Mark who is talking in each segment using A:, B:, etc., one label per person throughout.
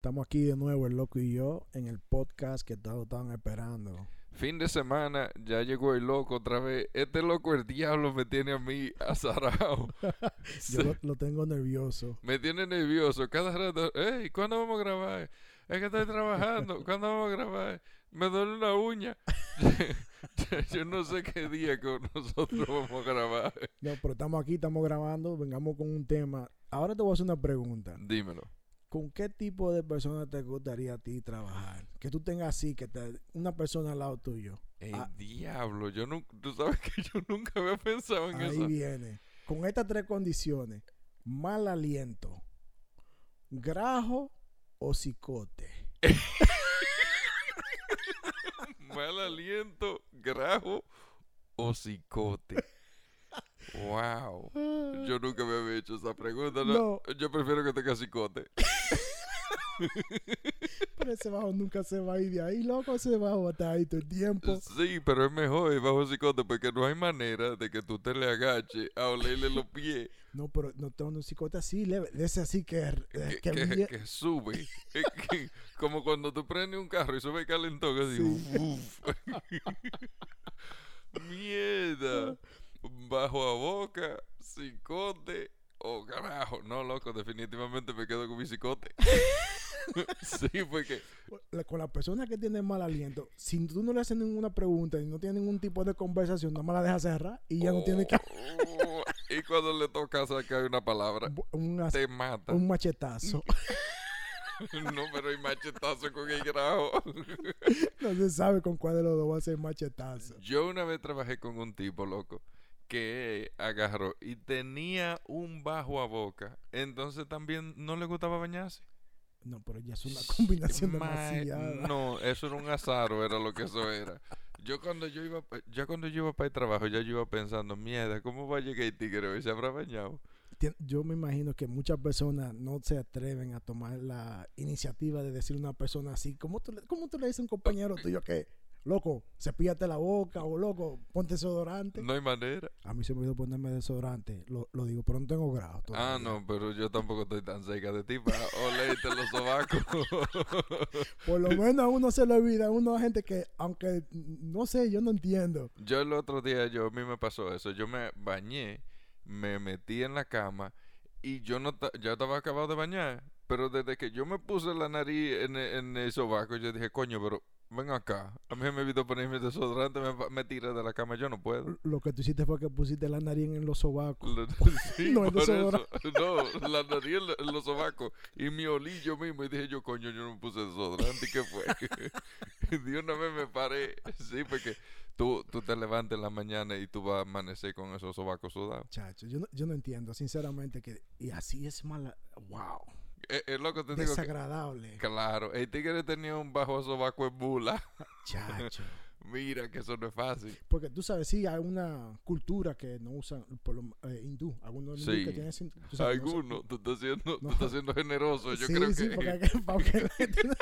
A: Estamos aquí de nuevo, el loco y yo, en el podcast que todos estaban esperando.
B: Fin de semana, ya llegó el loco otra vez. Este loco, el diablo, me tiene a mí azarado.
A: Yo lo, lo tengo nervioso.
B: Me tiene nervioso. Cada rato, hey, ¿cuándo vamos a grabar? Es que estoy trabajando. ¿Cuándo vamos a grabar? Me duele una uña. Yo no sé qué día que nosotros vamos a grabar.
A: No, pero estamos aquí, estamos grabando, vengamos con un tema. Ahora te voy a hacer una pregunta.
B: Dímelo.
A: ¿Con qué tipo de persona te gustaría a ti trabajar? Que tú tengas así, que te, una persona al lado tuyo.
B: El
A: Ah.
B: diablo, yo no, tú sabes que yo nunca había pensado en
A: Ahí
B: eso.
A: viene. Con estas tres condiciones. Mal aliento, grajo o cicote.
B: Mal aliento, grajo o cicote. Wow. Yo nunca me había hecho esa pregunta. No,
A: No.
B: Yo prefiero que tenga cicote.
A: Pero ese bajo nunca se va a ir de ahí, loco. Ese bajo estar ahí todo el tiempo.
B: Sí, pero es mejor ir bajo cicote porque no hay manera de que tú te le agaches a olerle los pies
A: No, pero no tengo un cicote así, leve. De ese así que,
B: que,
A: que,
B: que-
A: bien-
B: que sube. Que- como cuando tú prendes un carro y sube calentón, así,
A: Sí.
B: uf. Mierda. Bajo a boca, cicote o carajo. No, loco, definitivamente me quedo con mi cicote. sí, porque
A: la- con la persona que tiene mal aliento, si tú no le haces ninguna pregunta y no tiene ningún tipo de conversación, nada más la dejas cerrar y ya no tiene que
B: Oh, y cuando le toca sacar una palabra,
A: un, as-
B: te mata.
A: un machetazo.
B: No, pero hay machetazo con el grajo.
A: no se sabe con cuál de los dos va a ser machetazo.
B: Yo una vez trabajé con un tipo, loco, que agarró y tenía un bajo a boca. Entonces también no le gustaba bañarse.
A: No, pero ya es una combinación
B: Ma-
A: demasiada.
B: No, eso era un azaro, era lo que eso era. Yo cuando yo iba, ya cuando yo iba para el trabajo, ya yo iba pensando, mierda, ¿cómo va a llegar el tigre hoy? ¿Se habrá bañado?
A: Yo me imagino que muchas personas no se atreven a tomar la iniciativa de decir a una persona así. ¿Cómo tú, le- cómo tú le dices a un compañero tuyo que, loco, cepíllate la boca o loco, ponte desodorante?
B: No hay manera.
A: A mí se me olvidó ponerme desodorante. Lo, lo digo, pero no tengo grado.
B: Ah, no, pero yo tampoco estoy tan cerca de ti para olerte los sobacos.
A: Por lo menos a uno se le olvida. A uno hay gente que, aunque, no sé, yo no entiendo.
B: Yo el otro día, yo a mí me pasó eso. Yo me bañé, me metí en la cama y yo no ya estaba acabado de bañar. Pero desde que yo me puse la nariz en, en el sobaco, yo dije, coño, pero ven acá. A mí me olvidó ponerme desodorante, me, me tiré de la cama, yo no puedo.
A: Lo que tú hiciste fue que pusiste la nariz en los sobacos.
B: Lo- sí,
A: No
B: por eso. No, la nariz en, la- en los sobacos. Y me olí yo mismo y dije yo, coño, yo no me puse desodorante. ¿Y qué fue? de una vez me paré. Sí, porque tú, tú te levantas en la mañana y tú vas a amanecer con esos sobacos sudados.
A: Chacho, yo no, yo no entiendo, sinceramente, que... Y así es mala... ¡Wow!
B: Es, es lo que te digo. que-
A: Desagradable.
B: claro, el tigre tenía un bajo sobaco en bula.
A: Chacho.
B: Mira que eso no es fácil.
A: Porque tú sabes, sí, hay una cultura que no usan, por lo, eh, hindú, algunos
B: Sí.
A: que tienen... tú sabes, no
B: tú estás siendo, tú
A: No.
B: estás siendo generoso. Yo
A: sí,
B: creo
A: sí,
B: que,
A: porque, que- porque no-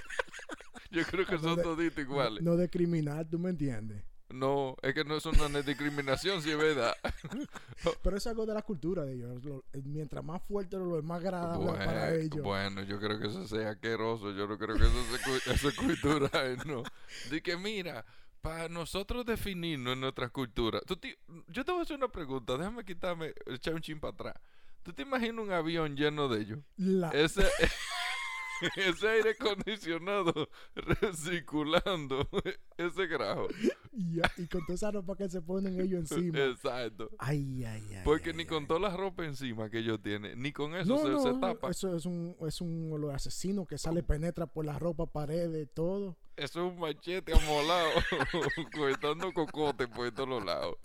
B: yo creo que
A: no
B: son
A: de-
B: toditos iguales.
A: no discriminar, ¿tú me entiendes?
B: No, es que no es una discriminación, si es verdad.
A: Pero eso es algo de la cultura de ellos. Lo- eh, mientras más fuerte lo es más agradable para ellos.
B: bueno, yo creo que eso sea asqueroso. Yo no creo que eso sea, eso es cultural, no. De que mira, para nosotros definirnos en nuestra cultura. tú ti- yo te voy a hacer una pregunta. Déjame quitarme, echar un chin para atrás. ¿Tú te imaginas un avión lleno de ellos?
A: La-
B: Ese, ese aire acondicionado recirculando ese grajo.
A: y, y con toda esa ropa que se ponen ellos encima.
B: Exacto.
A: Ay, ay, ay.
B: Porque
A: ay,
B: ni
A: ay.
B: con toda la ropa encima que ellos tienen, ni con eso
A: No,
B: se,
A: no,
B: se tapa.
A: eso es un, es un olor asesino que sale, penetra por la ropa, paredes, todo.
B: Eso es un machete amolado, cortando cocote por todos lados.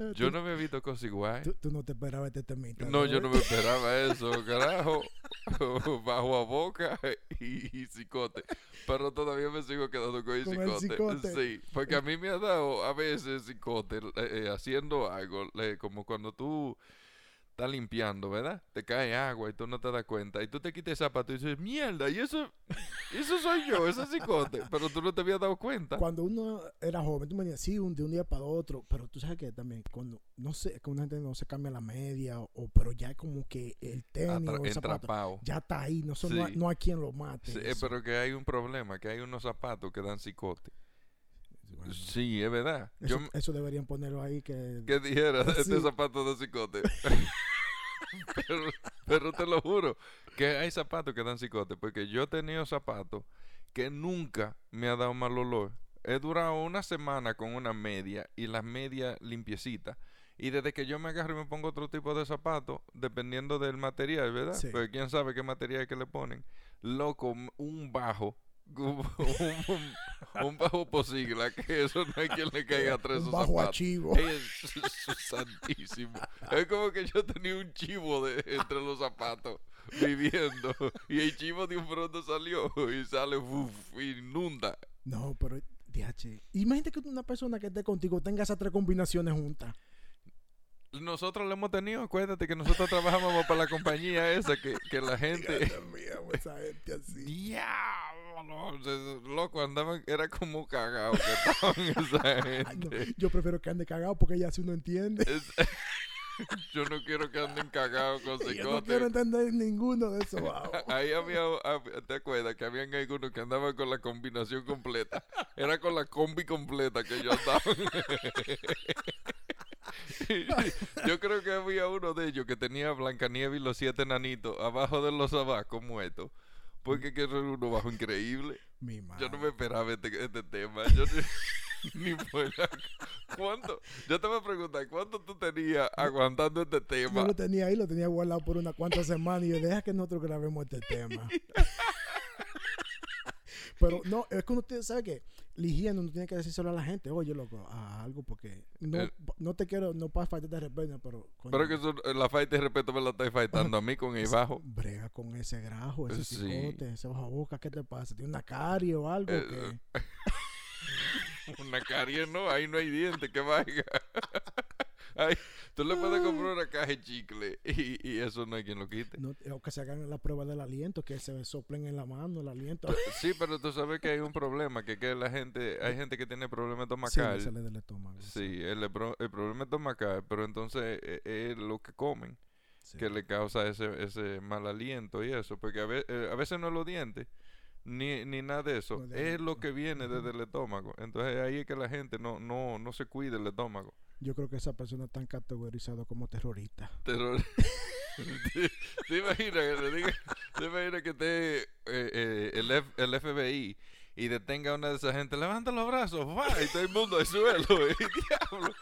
A: Eh,
B: Yo no había visto cosa igual.
A: tú, tú no te esperabas este temita.
B: No, yo no me esperaba eso, carajo. Bajo a boca y, y cicote. Pero todavía me sigo quedando con el,
A: Con el
B: cicote.
A: cicote.
B: Sí, porque a mí me ha dado a veces cicote eh, eh, haciendo algo, eh, como cuando tú estás limpiando, ¿verdad? Te cae agua y tú no te das cuenta. Y tú te quitas el zapato y dices, mierda, y eso Eso soy yo, ese cicote. Pero tú no te habías dado cuenta.
A: Cuando uno era joven, tú me decías, sí, un, de un día para otro, pero tú sabes que también, cuando, no sé, que una gente no se cambia la media, o, pero ya como que el tenis
B: Atra-
A: o el zapato,
B: entrapado.
A: ya está ahí, no, son- no, hay,
B: Sí.
A: no hay quien lo mate.
B: Sí, pero que hay un problema, que hay unos zapatos que dan cicote.
A: Bueno,
B: Sí, es verdad.
A: eso,
B: Yo,
A: eso deberían ponerlo ahí que...
B: que dijera este zapato de cicote. pero, pero te lo juro, que hay zapatos que dan cicote, porque yo he tenido zapatos que nunca me ha dado mal olor. He durado una semana con una media y la media limpiecita. Y desde que yo me agarro y me pongo otro tipo de zapato, dependiendo del material, ¿verdad?
A: Sí.
B: Porque quién sabe qué material que le ponen. Loco, un bajo. Un, un- un bajo posigla, que eso no hay quien le caiga atrás
A: un
B: esos
A: bajo
B: zapatos.
A: archivo.
B: Es santísimo. Es como que yo tenía un chivo de, entre los zapatos viviendo. Y el chivo de un pronto salió y sale, uf, inunda.
A: No, pero, DH, imagínate que una persona que esté contigo tenga esas tres combinaciones juntas.
B: Nosotros lo hemos tenido, acuérdate que nosotros trabajábamos para la compañía esa, que, que la gente...
A: Dios mío, esa gente así.
B: Diablo, se- loco, andaban, era como cagado que estaban esa
A: Ay, no,
B: gente.
A: yo prefiero que ande cagado porque ya si uno entiende.
B: Es- yo no quiero que anden cagados con
A: Yo no quiero entender ninguno de esos.
B: Ahí había, hab- ¿te acuerdas? Que habían algunos que andaban con la combinación completa. Era con la combi completa que ellos andaban. Yo creo que había uno de ellos que tenía Blancanieves y los siete nanitos abajo de los abacos muertos. Porque que era uno bajo increíble.
A: Mi madre.
B: Yo no me esperaba este, este tema. Yo ni, ni por la- ¿Cuánto? Yo te voy a preguntar, ¿cuánto tú tenías aguantando este
A: Yo
B: tema?
A: lo tenía ahí, lo tenía guardado por unas cuantas semanas y yo deja que nosotros grabemos este tema. Pero no, es que uno tiene- sabe que la higiene uno tiene que decírselo a la gente, oye, loco, a algo porque no,
B: Eh.
A: no te quiero, no para faltar de respeto, pero coño,
B: Pero que eso, la falta de respeto me la estáis faltando a mí con el bajo.
A: brega con ese grajo, ese
B: Sí.
A: cicote, ese bajo boca, ¿qué te pasa? ¿Tiene una carie o algo?
B: Eh. Una carie no, ahí no hay diente que vaya. Ahí, tú le puedes comprar una caja de chicle y, y eso no hay quien lo quite.
A: No, o que se hagan la prueba del aliento, que se soplen en la mano el aliento.
B: Sí, pero tú sabes que hay un problema, que, que la gente, hay gente que tiene problemas
A: Sí,
B: estomacal.
A: sale del estómago.
B: Sí, el, el problema estomacal, pero entonces eh, es lo que comen
A: sí.
B: que le causa ese, ese mal aliento y eso, porque a, ve- eh, a veces no es los dientes, ni, ni nada de eso,
A: No,
B: es lo que viene desde el estómago. Entonces ahí es que la gente no, no, no se cuida el estómago.
A: Yo creo que esa persona está categorizada como terrorista.
B: Terror. ¿Te, te imaginas que diga, te imaginas que esté eh, eh, el, F- el FBI y detenga a una de esas gente, levanta los brazos, va, y todo el mundo al suelo, y diablo,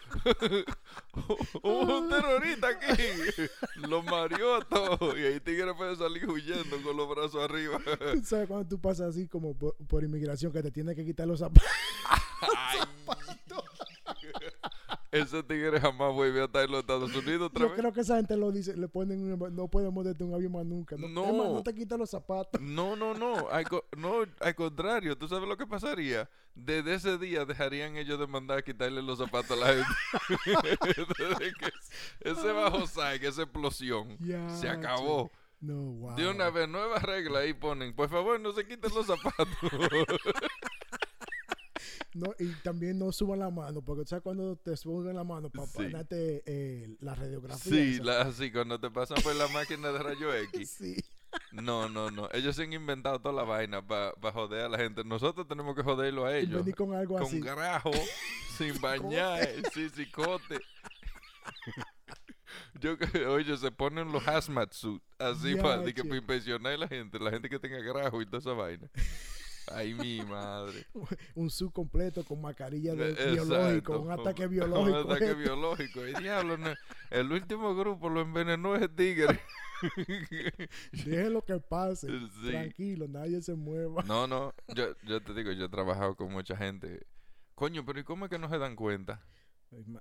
B: hubo un terrorista aquí, lo mareó a todos, y ahí Tigre puede salir huyendo con los brazos arriba.
A: ¿Tú sabes cuando tú pasas así como por, por inmigración que te tiene que quitar los zapatos?
B: Ay. Ese tigre jamás vuelve a estar en los Estados Unidos otra
A: Yo
B: vez.
A: creo que esa gente lo dice, le ponen, un- no podemos moverte un avión más nunca. No,
B: No.
A: No te quitas los zapatos.
B: No, no, no. Al, no, al contrario. ¿Tú sabes lo que pasaría? Desde ese día dejarían ellos de mandar a quitarle los zapatos a la gente. Desde que ese bajo saque, esa explosión, se acabó.
A: No, wow.
B: De una vez, nueva regla ahí ponen. Por favor, no se quiten los zapatos.
A: No, y también no suban la mano, porque ¿sabes cuando te suben la mano para
B: Sí.
A: ponerte eh, la radiografía?
B: sí, la, cuando te pasan por la máquina de rayo X.
A: Sí.
B: No, no, no. Ellos se han inventado toda la vaina para joder a la gente. Nosotros tenemos que joderlo a
A: Y
B: ellos.
A: venir con algo
B: con
A: así.
B: grajo, sin bañar, sin cicote. Yo que, oye, se ponen los hazmat suit así para que, para impresionar a la gente, la gente que tenga grajo y toda esa vaina. Ay, mi madre.
A: Un sub completo con mascarilla de
B: Exacto.
A: biológico, un ataque biológico.
B: Un ataque biológico. El diablo, no. el último grupo lo envenenó ese tigre.
A: Déjenlo que pase.
B: Sí.
A: Tranquilo, nadie se mueva.
B: No, no, yo, yo te digo, yo he trabajado con mucha gente. Coño, pero ¿y cómo es que no se dan cuenta?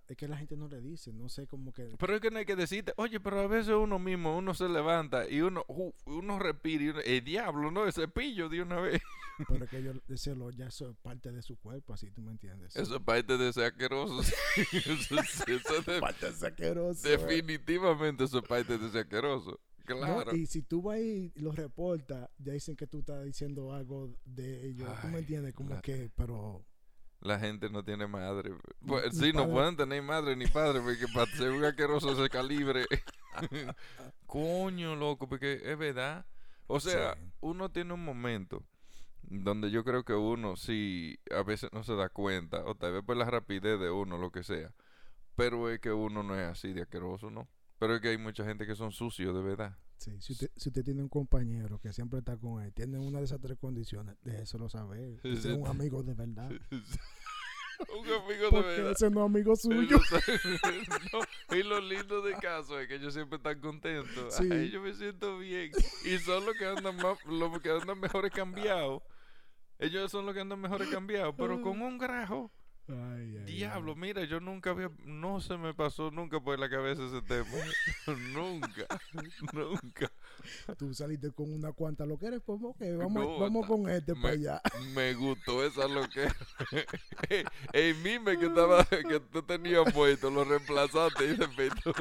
A: Es que la gente no le dice, no sé cómo que...
B: Pero es que no hay que decirte, oye, pero a veces uno mismo, uno se levanta y uno, uno respira y uno, el diablo, ¿no? El cepillo de una vez.
A: Pero es que yo decirlo, ya eso es parte de su cuerpo, así tú me entiendes.
B: Eso es parte de ser asqueroso. eso, es- eso es de-
A: parte asqueroso.
B: definitivamente eso es parte de ser asqueroso.
A: No,
B: Claro.
A: y si tú vas y lo reportas, ya dicen que tú estás diciendo algo de ellos. ¿Tú me entiendes? Como
B: la-
A: que, pero...
B: La gente no tiene madre. Pues, sí, no pueden tener madre ni padre porque para ser un asqueroso de ese calibre. Coño, loco, porque es verdad. O sea,
A: Sí.
B: uno tiene un momento donde yo creo que uno sí a veces no se da cuenta, o tal vez por la rapidez de uno, lo que sea. Pero es que uno no es así de asqueroso, ¿no? Pero es que hay mucha gente que son sucios, de verdad.
A: Sí, si usted, si usted tiene un compañero que siempre está con él, tiene una de esas tres condiciones, déjeselo saber. Que sea un amigo de verdad.
B: un amigo de verdad.
A: ese no es amigo suyo.
B: No, y lo lindo de caso es que ellos siempre están contentos.
A: Sí.
B: Ay, yo me siento bien. Y son los que andan más, los que andan mejores cambiados. Ellos son los que andan mejores cambiados, pero con un grajo.
A: Ay, ay,
B: Diablo, mira, yo nunca había, no se me pasó nunca por la cabeza ese tema. nunca, nunca.
A: Tú saliste con una cuanta lo que eres, pues ok, vamos,
B: No,
A: vamos con este
B: me-
A: para allá.
B: Me gustó esa loquera. El mime que estaba, que tú tenías puesto, lo reemplazaste y se.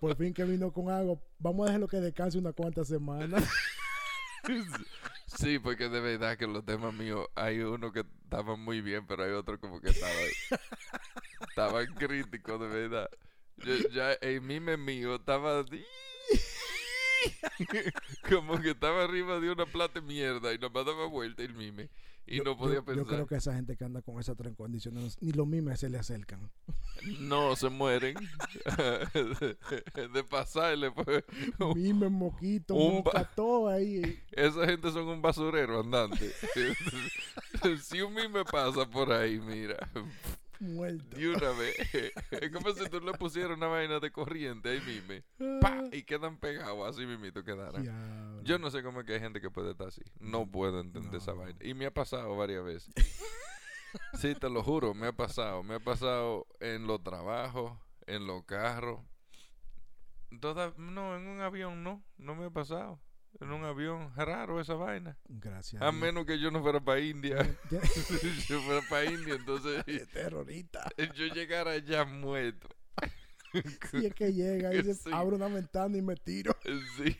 A: Por fin que vino con algo. Vamos a dejarlo que descanse una cuantas semanas.
B: Sí, porque de verdad que los temas míos, hay uno que estaban muy bien, pero hay otro como que estaba estaban críticos, de verdad. Yo, ya el mime mío estaba como que estaba arriba de una plata de mierda y nomás daba vuelta el mime y
A: Yo-
B: no podía
A: yo,
B: pensar.
A: Yo creo que esa gente que anda con esas tres condiciones, ni los mimes se le acercan.
B: No, se mueren. de pasarle, pues.
A: Mimes, moquito,
B: un
A: moca, todo ahí.
B: Esa gente son un basurero andante. si un mime pasa por ahí, mira,
A: Muerto.
B: de una vez. Es como si tú le pusieras una vaina de corriente ahí mime. ¡pa! Y quedan pegados, así mismito quedaran.
A: Diablo.
B: Yo no sé cómo es que hay gente que puede estar así. No puedo entender esa vaina. Y me ha pasado varias veces. Sí, te lo juro, me ha pasado. Me ha pasado en los trabajos, en los carros. Toda, no, en un avión no. No me ha pasado. En un avión, raro esa vaina.
A: Gracias.
B: A menos que yo no fuera para India. Si yo fuera para India, entonces
A: terrorista.
B: yo llegara allá muerto.
A: Si es que llega y se
B: Sí.
A: abre una ventana y me tiro.
B: Sí.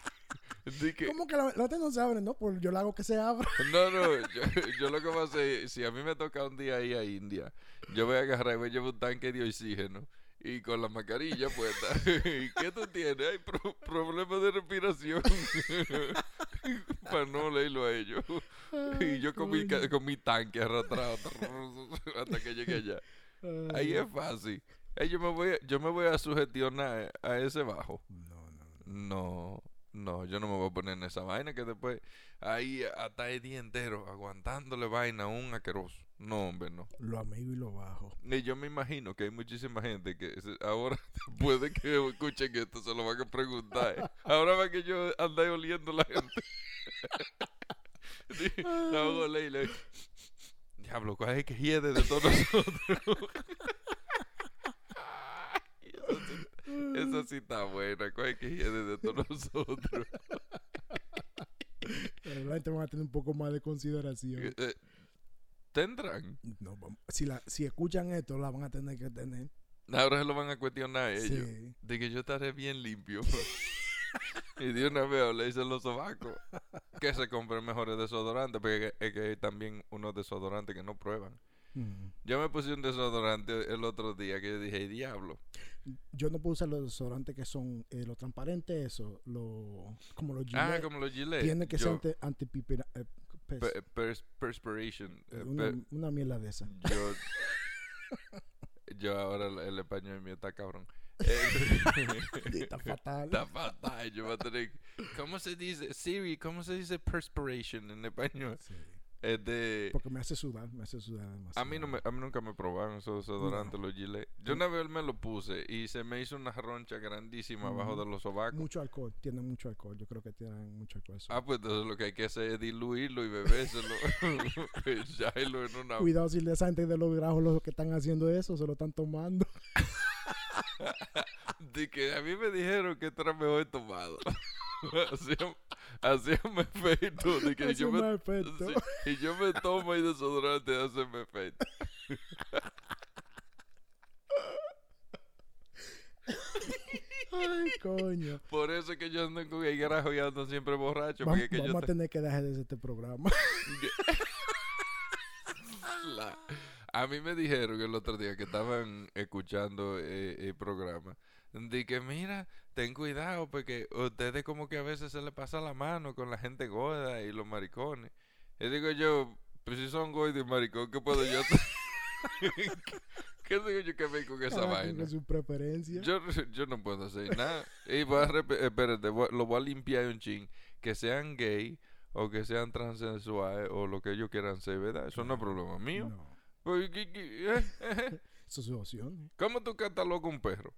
B: Así que,
A: ¿Cómo que la, la no se abre? No, pues yo la hago que se abra.
B: No, no, yo, yo lo que voy a hacer, si a mí me toca un día ir a India, yo voy a agarrar y voy a llevar un tanque de oxígeno y con la mascarilla puesta. ¿Y qué tú tienes? Hay pro- problemas de respiración. Para no leerlo a ellos. Y yo con mi, con mi tanque arrastrado hasta que llegue allá. Ahí es fácil. Eh, yo, me voy a, yo me voy a sugestionar a ese bajo.
A: No, no, no.
B: No, no, yo no me voy a poner en esa vaina que después ahí hasta el día entero aguantándole vaina a un asqueroso. No, hombre, no.
A: Lo amigo y lo bajo.
B: Y yo me imagino que hay muchísima gente que ahora, después de que escuchen esto, se lo van a preguntar. ¿eh? Ahora va que yo ande oliendo la gente. Sí, la y le- Diablo, ¿cuál es que hiede de todos nosotros? Eso sí- Esa sí está buena. ¿Cuál es que hiede de todos nosotros?
A: Pero la gente va a tener un poco más de consideración.
B: Eh, eh, Tendrán.
A: No, si, la, si escuchan esto, la van a tener que tener.
B: Ahora se lo van a cuestionar ellos.
A: Sí.
B: De que yo estaré bien limpio. y de una vez le dicen los sobacos que se compren mejores desodorantes. Porque es que hay también unos desodorantes que no prueban.
A: Mm.
B: Yo me puse un desodorante el otro día que yo dije, "Ey, diablo.
A: Yo no puedo usar los desodorantes que son eh, los transparentes, eso, lo, como los
B: Ah,
A: Gillette.
B: como los Gillette.
A: Tiene que
B: Yo-
A: ser anti, eh, pes-
B: pe- pers- perspiration. eh,
A: una,
B: pe-
A: una mierda de esa.
B: yo, yo ahora el, el español mío está cabrón.
A: Está fatal.
B: Está fatal. Yo voy a tener. ¿Cómo se dice? Siri, ¿cómo se dice perspiration en español?
A: Sí.
B: Es de.
A: Porque me hace sudar, me hace sudar demasiado.
B: A mí, no me, a mí nunca me probaron esos desodorantes, los Gillette. Yo una vez me lo puse y se me hizo una roncha grandísima abajo de los sobacos.
A: Mucho alcohol, tienen mucho alcohol. Yo creo que tienen mucho alcohol. eso.
B: Ah, pues entonces lo que hay que hacer es diluirlo y bebérselo. Echarlo en una.
A: Cuidado si esa gente de los grajos los que están haciendo eso se lo están tomando.
B: De que a mí me dijeron que esto era mejor tomado. hacía, hacía un efecto. De que yo me,
A: efecto.
B: sí, y yo me tomo el desodorante hace un efecto.
A: Ay, coño.
B: Por eso es que yo ando con el garajo y ando siempre borracho.
A: Va-
B: Porque que yo
A: vamos a
B: te-
A: tener que dejar de este programa.
B: La- A mí me dijeron el otro día que estaban escuchando eh, el programa. De que mira, ten cuidado porque ustedes como que a veces se le pasa la mano con la gente gorda y los maricones. Y digo yo, pues si son gordos y maricón, ¿qué puedo yo hacer? ¿Qué digo yo que ver con esa
A: quien
B: vaina?
A: su preferencia.
B: Yo, yo no puedo hacer nada. Y voy a espérate, voy- lo voy a limpiar un chin. Que sean gay o que sean transexuales o lo que ellos quieran ser, ¿verdad? Eso no es problema mío.
A: No,
B: Pues, ¿qué- qué- eh, eh,
A: eso es su opción.
B: ¿Cómo tú catalogas un perro?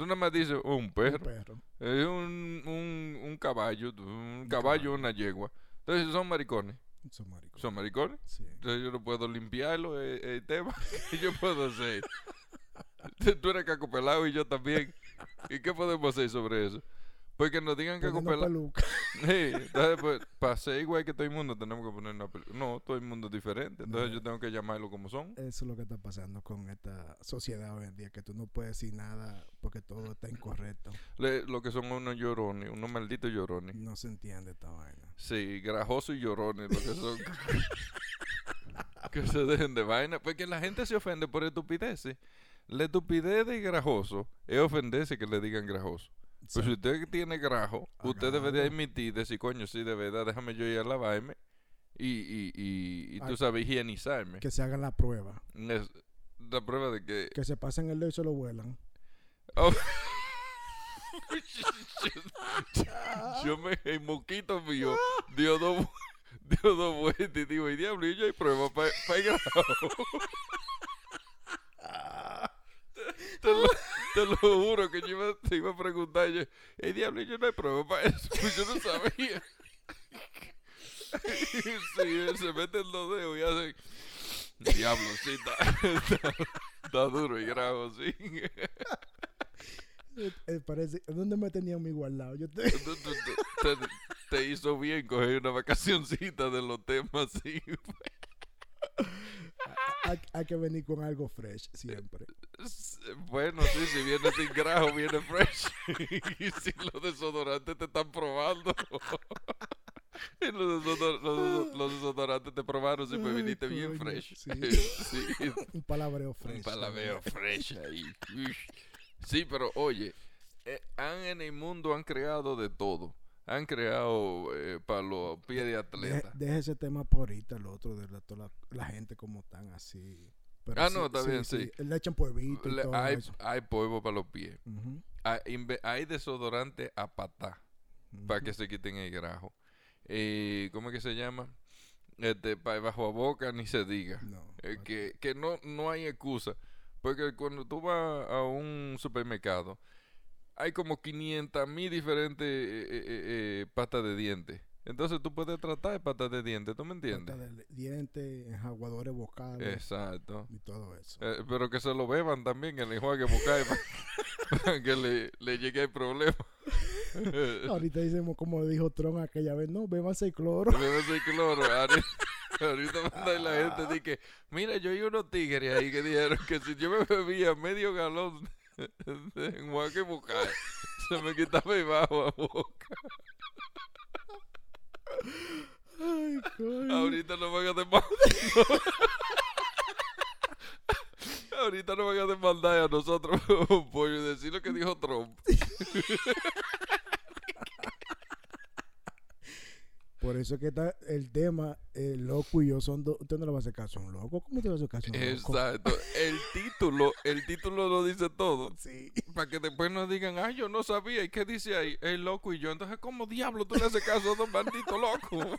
B: Tú nada más dices, oh, un
A: Un
B: perro.
A: perro.
B: Es un, un, un caballo, un caballo, una yegua. Entonces son maricones.
A: Son
B: maricones.
A: Sí.
B: Entonces yo no puedo limpiarlo, el, el tema. que yo puedo hacer? Tú eres caco pelado y yo también. ¿Y qué podemos hacer sobre eso? Pues que nos digan
A: Poniendo
B: pelado.
A: peluca.
B: Sí, entonces, pues, para ser igual que todo el mundo, tenemos que poner una peluca. No, todo el mundo es diferente. Entonces
A: No.
B: yo tengo que llamarlo como son.
A: Eso es lo que está pasando con esta sociedad hoy en día, que tú no puedes decir nada porque todo está incorrecto.
B: Le- lo que son unos llorones, unos malditos llorones.
A: No se entiende esta vaina.
B: Sí, grajosos y llorones, lo que son. que se dejen de vaina. Porque la gente se ofende por estupideces. La estupidez de grajoso es ofenderse que le digan grajoso. Pues si usted tiene grajo, usted debe de
A: Agarro.
B: admitir, decir, coño, sí, de verdad, déjame yo ir a lavarme y, y, y, y tú
A: Ay.
B: sabes higienizarme.
A: Que se hagan la prueba.
B: Es la prueba de que...
A: Que se pasen el dedo y se lo vuelan.
B: Oh. yo me... El moquito mío dio dos, dio dos vueltas y digo, y diablo, y yo hay prueba para el grajo. Te lo, te lo juro que yo iba, te iba a preguntar, yo, el diablo, y yo no hay prueba para eso, pues yo no sabía. sí, se meten los dedos y hacen, diablo, sí, está, duro y gravo, sí.
A: Eh, eh, parece, ¿Dónde me tenían mi guardado? Yo te-
B: te, te hizo bien coger una vacacioncita de los temas, sí.
A: hay que venir con algo fresh siempre.
B: Bueno, sí, si viene sin grajo, viene fresh. y si los desodorantes te están probando. y los, desodor- los- los desodorantes te probaron si me
A: Ay,
B: viniste bien fresh.
A: sí.
B: Sí,
A: Un palabreo fresh.
B: un palabeo fresh ahí. Sí, pero oye, eh, han en el mundo han creado de todo. Han creado para los pies de
A: Deje,
B: atleta.
A: deje ese tema por ahorita, el otro, de la, toda la, la gente como tan así. Pero
B: Ah, no, está bien, sí.
A: Le echan pueblito y
B: Le-
A: todo
B: hay,
A: eso.
B: hay polvo para los pies. Hay, hay desodorante a patá. para que se quiten el grajo. Eh, ¿Cómo es que se llama? Este, para bajo a boca ni se diga.
A: No,
B: Eh, que que no, no hay excusa. Porque cuando tú vas a un supermercado, hay como 500 mil diferentes eh, eh, pastas de dientes. Entonces tú puedes tratar de pastas de dientes, ¿tú me entiendes?
A: pasta de dientes, enjaguadores vocales
B: Exacto.
A: y todo eso.
B: Eh, pero que se lo beban también, el enjuague bucal para que le, le llegue el problema.
A: Ahorita decimos como dijo Tron aquella vez, no, bébase el cloro.
B: Bébase el cloro. Ahorita, ahorita manda y la gente dice que, mira, yo hay unos tigres ahí que dijeron que si yo me bebía medio galón de enjuague bucal, se me quitaba el bajo a boca. Ahorita no van a demandar. Ahorita no van a demandar a nosotros por decir lo que dijo Trump.
A: Por eso es que está el tema, el loco y yo son dos. Usted no le va a hacer caso a un loco. ¿Cómo te va a hacer caso a un loco?
B: Exacto. El título, el título lo dice todo.
A: Sí.
B: Para que después nos digan, ay, yo no sabía. ¿Y qué dice ahí? El loco y yo. Entonces, ¿cómo diablo tú le haces caso a dos malditos locos?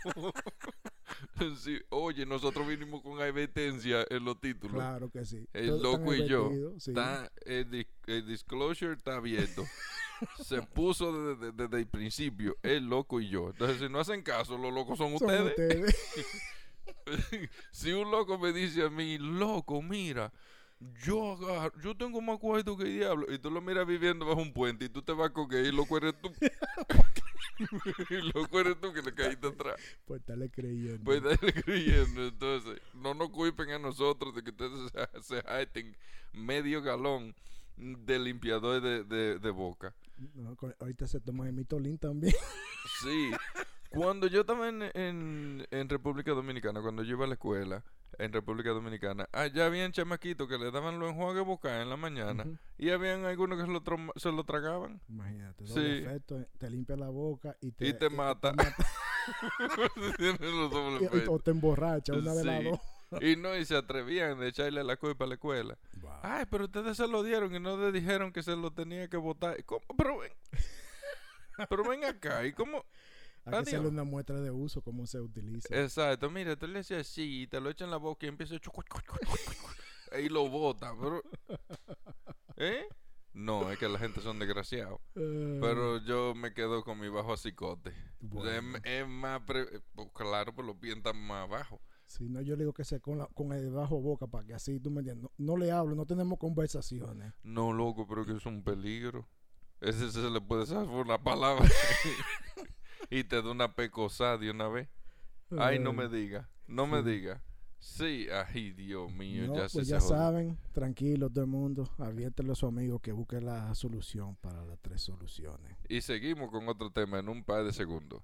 B: sí, oye, nosotros vinimos con advertencia en los títulos.
A: Claro que sí.
B: El
A: Todos
B: loco y yo.
A: sí.
B: Está, el, el disclosure está abierto. Se puso desde, desde el principio, el loco y yo. Entonces, si no hacen caso, los locos son
A: Son
B: ustedes.
A: ustedes.
B: si un loco me dice a mí, loco, mira, yo agarro, yo tengo más cuarto que el diablo, y tú lo miras viviendo bajo un puente y tú te vas con él, y loco eres tú. y loco eres tú que le caíste atrás.
A: Por estarle creyendo.
B: Pues dale creyendo. Entonces, no nos culpen a nosotros de que ustedes se, se medio galón de limpiador de, de, de boca.
A: No, ahorita se toma el mitolín también.
B: Sí. Cuando yo estaba en, en, en República Dominicana, cuando yo iba a la escuela en República Dominicana, allá habían chamaquitos que le daban los enjuagues boca en la mañana y habían algunos que se lo, se lo tragaban.
A: Imagínate,
B: Sí.
A: efecto, eh, te limpia la boca y te,
B: Y te mata. Dobles
A: y- y- o te emborracha, una de las
B: Sí.
A: dos.
B: Y no, y se atrevían de echarle la culpa a la escuela.
A: Wow.
B: Ay, pero ustedes se lo dieron y no le dijeron que se lo tenía que votar. ¿Cómo? Pero ven. Pero ven acá, ¿y cómo?
A: Hay que hacerle una muestra de uso, cómo se utiliza.
B: Exacto, mira, tú le haces así, y te lo echan en la boca y empieza a y lo bota, pero ¿Eh? No, es que la gente son desgraciados.
A: Eh,
B: Pero yo me quedo con mi bajo cicote. O sea,
A: bueno.
B: es, es más pre- pues, claro, pues los pies están más abajo.
A: Si no, yo le digo que sea con, la, con el bajo boca para que así, tú me entiendes. No, no le hablo, no tenemos conversaciones.
B: No, loco, pero que es un peligro. Ese se le puede sacar una palabra y te da una pecosada de una vez. Ay, no me
A: Eh,
B: diga, no me diga. Sí, ay, Dios mío,
A: no,
B: ya se
A: pues
B: se
A: ya saben, tranquilo todo el mundo, aviéntelo a su amigo que busque la solución para las tres soluciones.
B: Y seguimos con otro tema en un par de segundos.